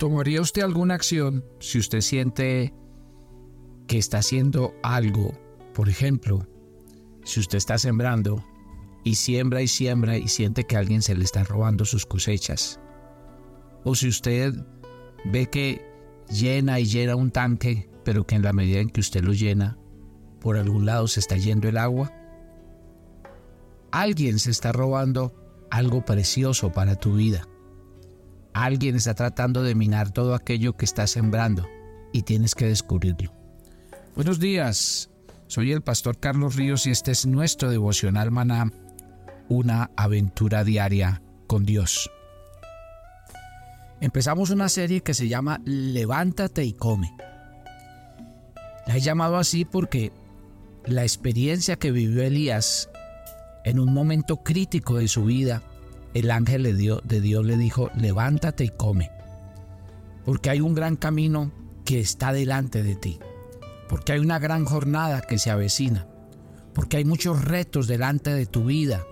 ¿Tomaría usted alguna acción si usted siente que está haciendo algo? Por ejemplo, si usted está sembrando y siembra y siembra y siente que alguien se le está robando sus cosechas. O si usted ve que llena y llena un tanque, pero que en la medida en que usted lo llena, por algún lado se está yendo el agua. Alguien se está robando algo precioso para tu vida. Alguien está tratando de minar todo aquello que estás sembrando y tienes que descubrirlo. Buenos días, soy el pastor Carlos Ríos y este es nuestro devocional maná, una aventura diaria con Dios. Empezamos una serie que se llama Levántate y come. La he llamado así porque la experiencia que vivió Elías en un momento crítico de su vida el ángel de Dios, de Dios le dijo, levántate y come, porque hay un gran camino que está delante de ti, porque hay una gran jornada que se avecina, porque hay muchos retos delante de tu vida.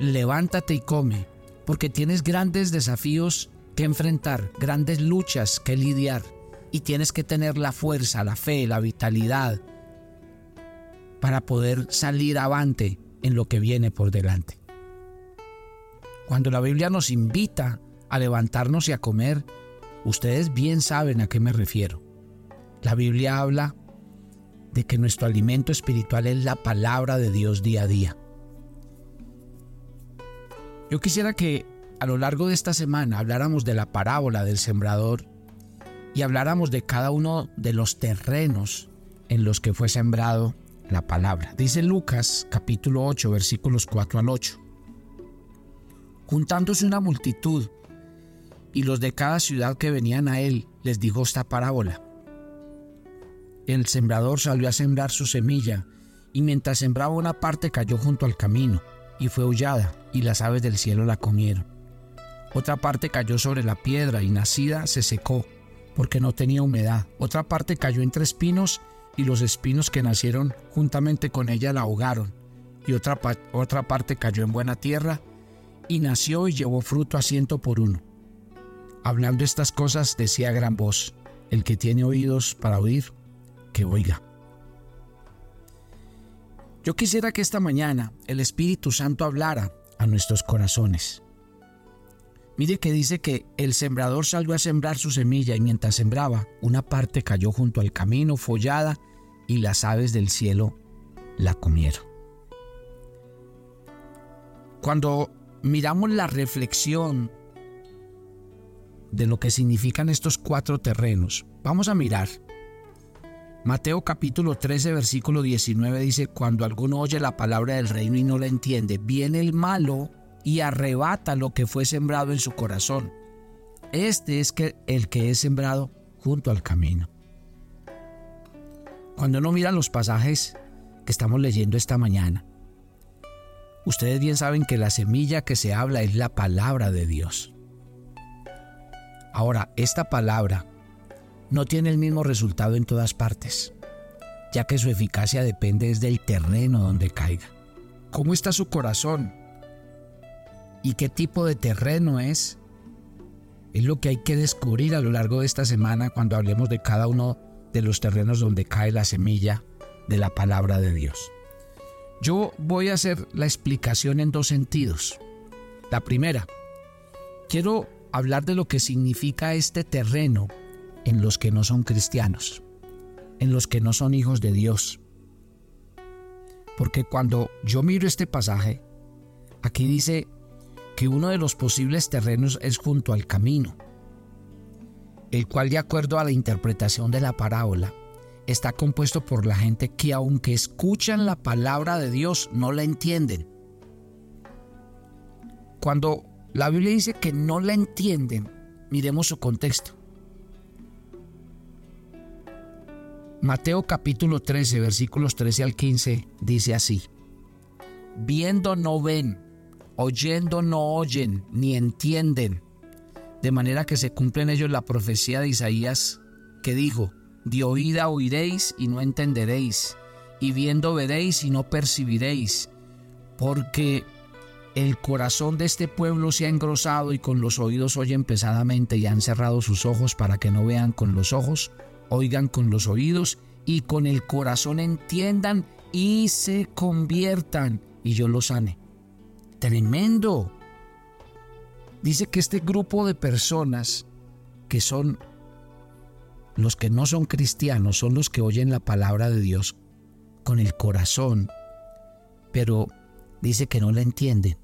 Levántate y come, porque tienes grandes desafíos que enfrentar, grandes luchas que lidiar, y tienes que tener la fuerza, la fe, la vitalidad para poder salir avante en lo que viene por delante. Cuando la Biblia nos invita a levantarnos y a comer, ustedes bien saben a qué me refiero. La Biblia habla de que nuestro alimento espiritual es la palabra de Dios día a día. Yo quisiera que a lo largo de esta semana habláramos de la parábola del sembrador y habláramos de cada uno de los terrenos en los que fue sembrado la palabra. Dice Lucas capítulo 8 versículos 4 al 8 juntándose una multitud, y los de cada ciudad que venían a él les dijo esta parábola. El sembrador salió a sembrar su semilla, y mientras sembraba una parte cayó junto al camino, y fue hollada, y las aves del cielo la comieron. Otra parte cayó sobre la piedra, y nacida se secó, porque no tenía humedad. Otra parte cayó entre espinos, y los espinos que nacieron juntamente con ella la ahogaron. Y otra, otra parte cayó en buena tierra, y nació y llevó fruto a ciento por uno. Hablando estas cosas decía gran voz, el que tiene oídos para oír, que oiga. Yo quisiera que esta mañana el Espíritu Santo hablara a nuestros corazones. Mire que dice que el sembrador salió a sembrar su semilla y mientras sembraba, una parte cayó junto al camino, follada, y las aves del cielo la comieron. Cuando miramos la reflexión de lo que significan estos cuatro terrenos, vamos a mirar. Mateo capítulo 13 versículo 19 dice, cuando alguno oye la palabra del reino y no la entiende, viene el malo y arrebata lo que fue sembrado en su corazón. Este es que el que es sembrado junto al camino. Cuando uno mira los pasajes que estamos leyendo esta mañana, Ustedes bien saben que la semilla que se habla es la palabra de Dios. Ahora, esta palabra no tiene el mismo resultado en todas partes, ya que su eficacia depende del terreno donde caiga. ¿Cómo está su corazón? ¿Y qué tipo de terreno es? Es lo que hay que descubrir a lo largo de esta semana cuando hablemos de cada uno de los terrenos donde cae la semilla de la palabra de Dios. Yo voy a hacer la explicación en dos sentidos. La primera, quiero hablar de lo que significa este terreno en los que no son cristianos, en los que no son hijos de Dios. Porque cuando yo miro este pasaje, aquí dice que uno de los posibles terrenos es junto al camino, el cual de acuerdo a la interpretación de la parábola, está compuesto por la gente que aunque escuchan la palabra de Dios, no la entienden. Cuando la Biblia dice que no la entienden, miremos su contexto. Mateo capítulo 13, versículos 13 al 15, dice así, viendo no ven, oyendo no oyen, ni entienden, de manera que se cumple en ellos la profecía de Isaías que dijo, de oída oiréis y no entenderéis, y viendo veréis y no percibiréis, porque el corazón de este pueblo se ha engrosado y con los oídos oyen pesadamente y han cerrado sus ojos para que no vean con los ojos, oigan con los oídos y con el corazón entiendan y se conviertan y yo los sane. Tremendo. Dice que este grupo de personas que son los que no son cristianos, son los que oyen la palabra de Dios con el corazón, pero dice que no la entienden.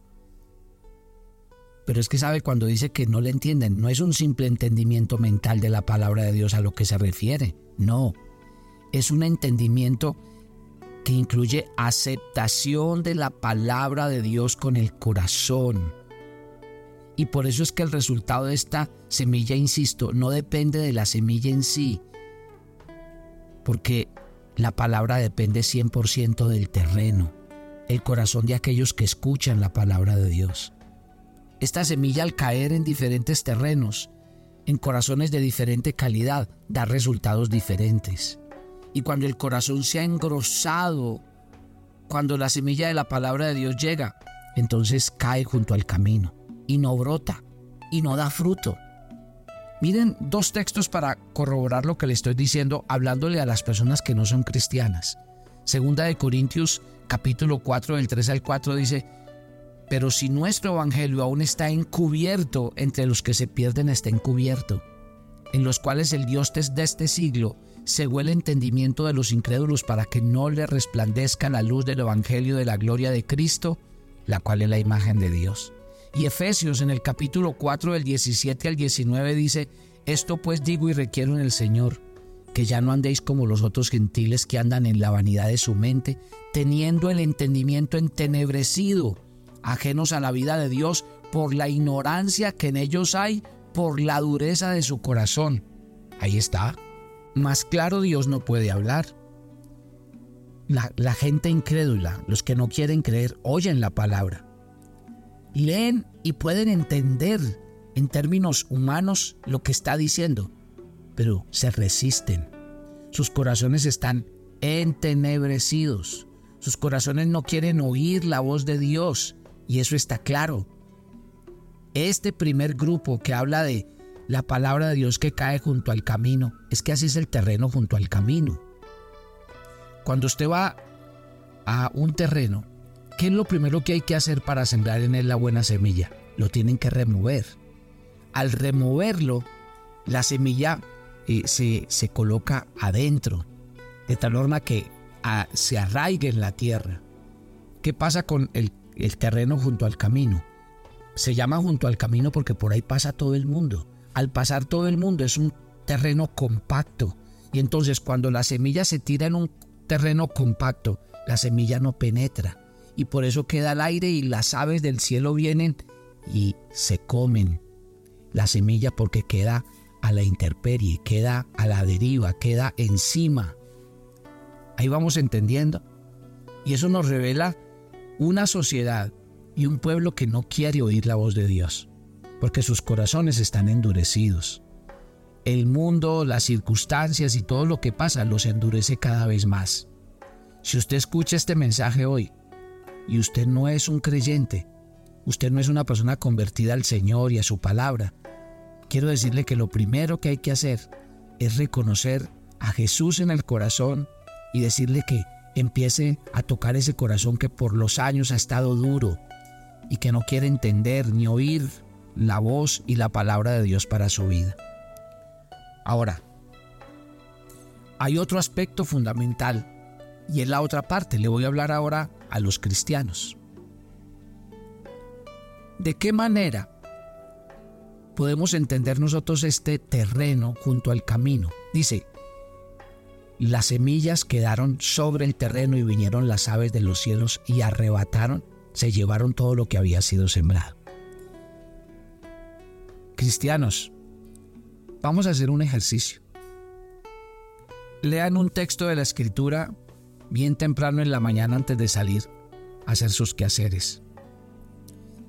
Pero es que sabe cuando dice que no la entienden, no es un simple entendimiento mental de la palabra de Dios a lo que se refiere, no, es un entendimiento que incluye aceptación de la palabra de Dios con el corazón. Y por eso es que el resultado de esta semilla, insisto, no depende de la semilla en sí, porque la palabra depende 100% del terreno, el corazón de aquellos que escuchan la palabra de Dios. Esta semilla al caer en diferentes terrenos, en corazones de diferente calidad, da resultados diferentes. Y cuando el corazón se ha engrosado, cuando la semilla de la palabra de Dios llega, entonces cae junto al camino y no brota y no da fruto. Miren dos textos para corroborar lo que le estoy diciendo hablándole a las personas que no son cristianas. Segunda de Corintios capítulo 4 del 3 al 4 dice, pero si nuestro evangelio aún está encubierto, entre los que se pierden está encubierto, en los cuales el Dios de este siglo cegó el entendimiento de los incrédulos para que no le resplandezca la luz del Evangelio de la gloria de Cristo, la cual es la imagen de Dios. Y Efesios en el capítulo 4 del 17 al 19 dice, esto pues digo y requiero en el Señor, que ya no andéis como los otros gentiles que andan en la vanidad de su mente, teniendo el entendimiento entenebrecido, ajenos a la vida de Dios por la ignorancia que en ellos hay, por la dureza de su corazón. Ahí está. Más claro Dios no puede hablar. La, gente incrédula, los que no quieren creer, oyen la palabra. Leen y pueden entender en términos humanos lo que está diciendo, pero se resisten. Sus corazones están entenebrecidos. Sus corazones no quieren oír la voz de Dios y eso está claro. Este primer grupo que habla de la palabra de Dios que cae junto al camino. Es que así es el terreno junto al camino. Cuando usted va a un terreno, ¿qué es lo primero que hay que hacer para sembrar en él la buena semilla? Lo tienen que remover. Al removerlo, la semilla eh, se, se, coloca adentro, de tal forma que ah, se arraigue en la tierra. ¿Qué pasa con el, el terreno junto al camino? Se llama junto al camino porque por ahí pasa todo el mundo al pasar todo el mundo es un terreno compacto. Y entonces cuando la semilla se tira en un terreno compacto, la semilla no penetra. Y por eso queda al aire y las aves del cielo vienen y se comen la semilla porque queda a la intemperie, queda a la deriva, queda encima. Ahí vamos entendiendo. Y eso nos revela una sociedad y un pueblo que no quiere oír la voz de Dios porque sus corazones están endurecidos. El mundo, las circunstancias y todo lo que pasa los endurece cada vez más. Si usted escucha este mensaje hoy y usted no es un creyente, usted no es una persona convertida al Señor y a su palabra, quiero decirle que lo primero que hay que hacer es reconocer a Jesús en el corazón y decirle que empiece a tocar ese corazón que por los años ha estado duro y que no quiere entender ni oír la voz y la palabra de Dios para su vida. Ahora, hay otro aspecto fundamental y es la otra parte. Le voy a hablar ahora a los cristianos. ¿De qué manera podemos entender nosotros este terreno junto al camino? Dice, las semillas quedaron sobre el terreno y vinieron las aves de los cielos y arrebataron, se llevaron todo lo que había sido sembrado. Cristianos, vamos a hacer un ejercicio. Lean un texto de la escritura bien temprano en la mañana antes de salir a hacer sus quehaceres.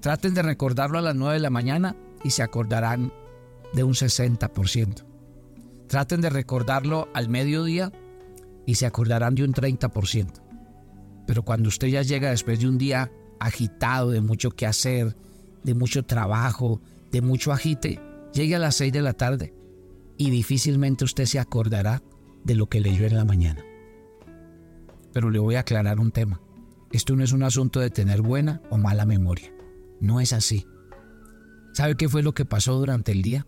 Traten de recordarlo a las 9 de la mañana y se acordarán de un 60%. Traten de recordarlo al mediodía y se acordarán de un 30%. Pero cuando usted ya llega después de un día agitado, de mucho que hacer, de mucho trabajo, de mucho agite, llegue a las 6 de la tarde y difícilmente usted se acordará de lo que leyó en la mañana. Pero le voy a aclarar un tema. Esto no es un asunto de tener buena o mala memoria. No es así. ¿Sabe qué fue lo que pasó durante el día?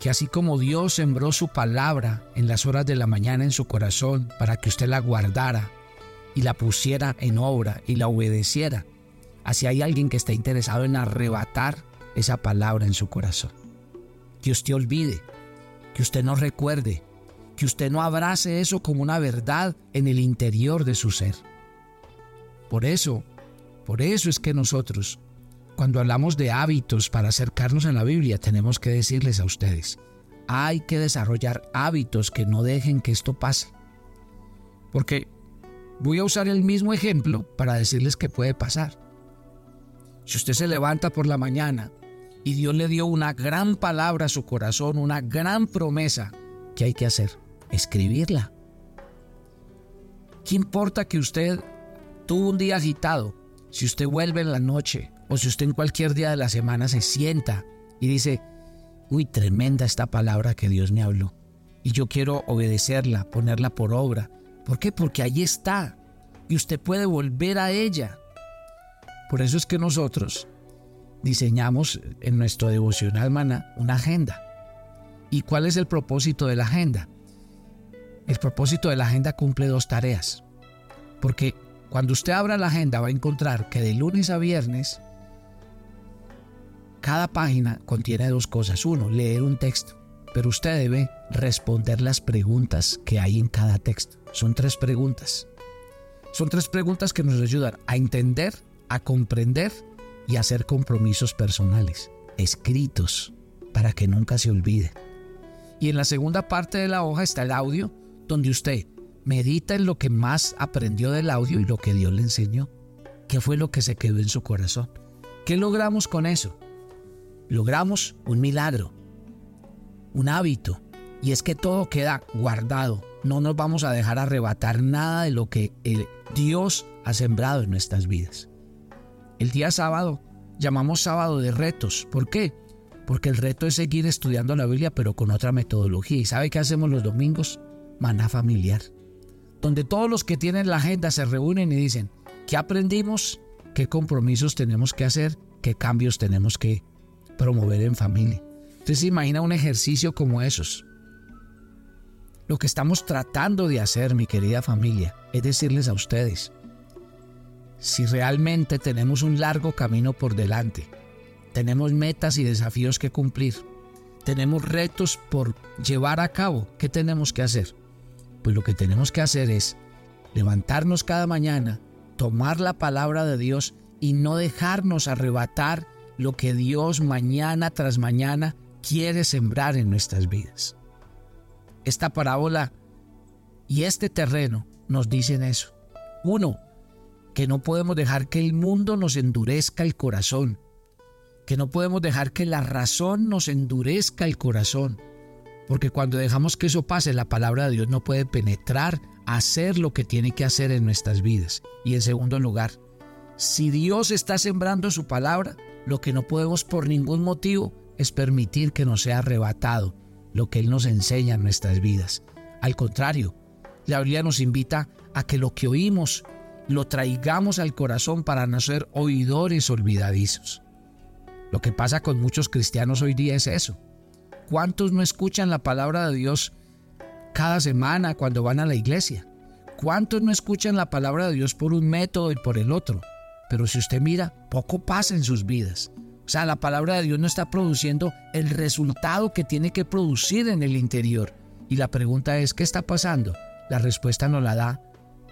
Que así como Dios sembró su palabra en las horas de la mañana en su corazón para que usted la guardara y la pusiera en obra y la obedeciera, así hay alguien que está interesado en arrebatar esa palabra en su corazón. Que usted olvide, que usted no recuerde, que usted no abrace eso como una verdad en el interior de su ser. Por eso, por eso es que nosotros, cuando hablamos de hábitos para acercarnos a la Biblia, tenemos que decirles a ustedes, hay que desarrollar hábitos que no dejen que esto pase. Porque voy a usar el mismo ejemplo para decirles que puede pasar. Si usted se levanta por la mañana y Dios le dio una gran palabra a su corazón, una gran promesa, ¿qué hay que hacer? Escribirla. ¿Qué importa que usted tuvo un día agitado? Si usted vuelve en la noche o si usted en cualquier día de la semana se sienta y dice, uy, tremenda esta palabra que Dios me habló. Y yo quiero obedecerla, ponerla por obra. ¿Por qué? Porque ahí está. Y usted puede volver a ella. Por eso es que nosotros diseñamos en nuestro devocional mana una agenda. ¿Y cuál es el propósito de la agenda? El propósito de la agenda cumple dos tareas. Porque cuando usted abra la agenda va a encontrar que de lunes a viernes cada página contiene dos cosas. Uno, leer un texto. Pero usted debe responder las preguntas que hay en cada texto. Son tres preguntas. Son tres preguntas que nos ayudan a entender, a comprender y hacer compromisos personales, escritos, para que nunca se olvide. Y en la segunda parte de la hoja está el audio, donde usted medita en lo que más aprendió del audio y lo que Dios le enseñó. ¿Qué fue lo que se quedó en su corazón? ¿Qué logramos con eso? Logramos un milagro, un hábito, y es que todo queda guardado. No nos vamos a dejar arrebatar nada de lo que Dios ha sembrado en nuestras vidas. El día sábado llamamos sábado de retos. ¿Por qué? Porque el reto es seguir estudiando la Biblia pero con otra metodología. ¿Y sabe qué hacemos los domingos? Maná familiar. Donde todos los que tienen la agenda se reúnen y dicen, ¿qué aprendimos? ¿Qué compromisos tenemos que hacer? ¿Qué cambios tenemos que promover en familia? Se imagina un ejercicio como esos. Lo que estamos tratando de hacer, mi querida familia, es decirles a ustedes, si realmente tenemos un largo camino por delante, tenemos metas y desafíos que cumplir, tenemos retos por llevar a cabo, ¿qué tenemos que hacer? Pues lo que tenemos que hacer es levantarnos cada mañana, tomar la palabra de Dios y no dejarnos arrebatar lo que Dios mañana tras mañana quiere sembrar en nuestras vidas. Esta parábola y este terreno nos dicen eso. Uno, que no podemos dejar que el mundo nos endurezca el corazón, que no podemos dejar que la razón nos endurezca el corazón, porque cuando dejamos que eso pase, la palabra de Dios no puede penetrar, hacer lo que tiene que hacer en nuestras vidas. Y en segundo lugar, si Dios está sembrando su palabra, lo que no podemos por ningún motivo es permitir que nos sea arrebatado lo que Él nos enseña en nuestras vidas. Al contrario, la Biblia nos invita a que lo que oímos lo traigamos al corazón para no ser oidores olvidadizos. Lo que pasa con muchos cristianos hoy día es eso. ¿Cuántos no escuchan la palabra de Dios cada semana cuando van a la iglesia? ¿Cuántos no escuchan la palabra de Dios por un método y por el otro? Pero si usted mira, poco pasa en sus vidas. O sea, la palabra de Dios no está produciendo el resultado que tiene que producir en el interior. Y la pregunta es, ¿qué está pasando? La respuesta nos la da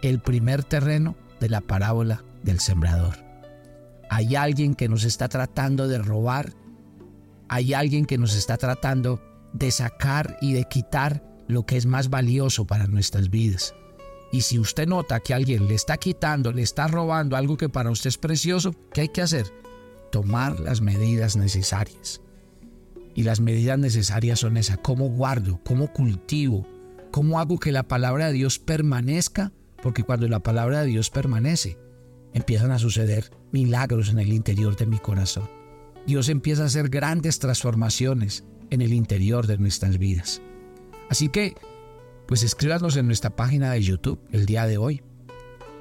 el primer terreno de la parábola del sembrador. Hay alguien que nos está tratando de robar, hay alguien que nos está tratando de sacar y de quitar lo que es más valioso para nuestras vidas. Y si usted nota que alguien le está quitando, le está robando algo que para usted es precioso, ¿qué hay que hacer? Tomar las medidas necesarias. Y las medidas necesarias son esas, ¿cómo guardo? ¿Cómo cultivo? ¿Cómo hago que la palabra de Dios permanezca porque cuando la palabra de Dios permanece, empiezan a suceder milagros en el interior de mi corazón. Dios empieza a hacer grandes transformaciones en el interior de nuestras vidas. Así que, pues escríbanos en nuestra página de YouTube el día de hoy.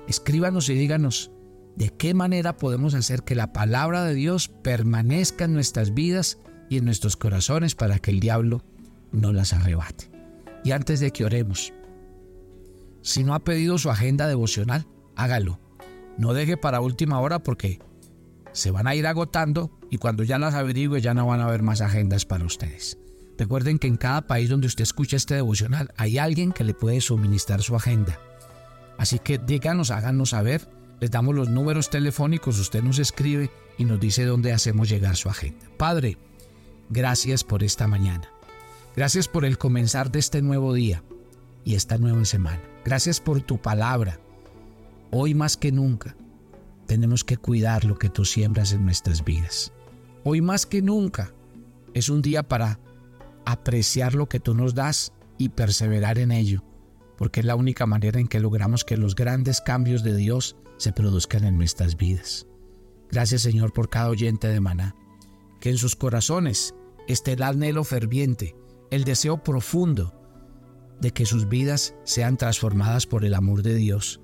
Escríbanos y díganos de qué manera podemos hacer que la palabra de Dios permanezca en nuestras vidas y en nuestros corazones para que el diablo no las arrebate. Y antes de que oremos, si no ha pedido su agenda devocional, hágalo. No deje para última hora porque se van a ir agotando y cuando ya las averigüe ya no van a haber más agendas para ustedes. Recuerden que en cada país donde usted escucha este devocional hay alguien que le puede suministrar su agenda. Así que díganos, háganos saber, les damos los números telefónicos, usted nos escribe y nos dice dónde hacemos llegar su agenda. Padre, gracias por esta mañana. Gracias por el comenzar de este nuevo día y esta nueva semana. Gracias por tu palabra. Hoy más que nunca tenemos que cuidar lo que tú siembras en nuestras vidas. Hoy más que nunca es un día para apreciar lo que tú nos das y perseverar en ello, porque es la única manera en que logramos que los grandes cambios de Dios se produzcan en nuestras vidas. Gracias Señor por cada oyente de maná, que en sus corazones esté el anhelo ferviente, el deseo profundo de que sus vidas sean transformadas por el amor de Dios.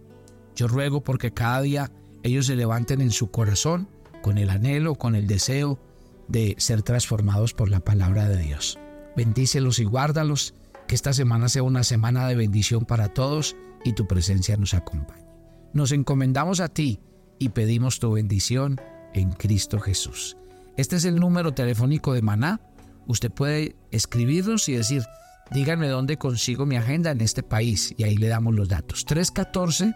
Yo ruego porque cada día ellos se levanten en su corazón con el anhelo, con el deseo de ser transformados por la palabra de Dios. Bendícelos y guárdalos, que esta semana sea una semana de bendición para todos y tu presencia nos acompañe. Nos encomendamos a ti y pedimos tu bendición en Cristo Jesús. Este es el número telefónico de Maná. Usted puede escribirnos y decir, díganme dónde consigo mi agenda en este país y ahí le damos los datos. 314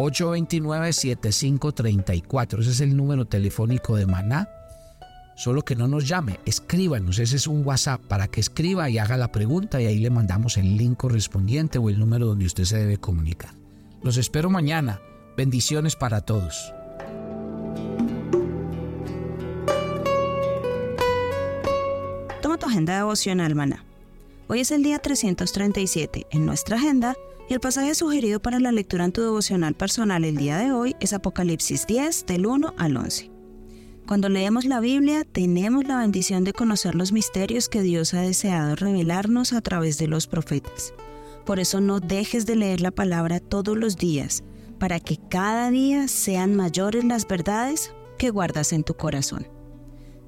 829-7534. Ese es el número telefónico de Maná. Solo que no nos llame, escríbanos. Ese es un WhatsApp para que escriba y haga la pregunta y ahí le mandamos el link correspondiente o el número donde usted se debe comunicar. Los espero mañana. Bendiciones para todos. Toma tu agenda devocional, Maná. Hoy es el día 337. En nuestra agenda y el pasaje sugerido para la lectura en tu devocional personal el día de hoy es Apocalipsis 10 del 1 al 11. Cuando leemos la Biblia tenemos la bendición de conocer los misterios que Dios ha deseado revelarnos a través de los profetas. Por eso no dejes de leer la palabra todos los días, para que cada día sean mayores las verdades que guardas en tu corazón.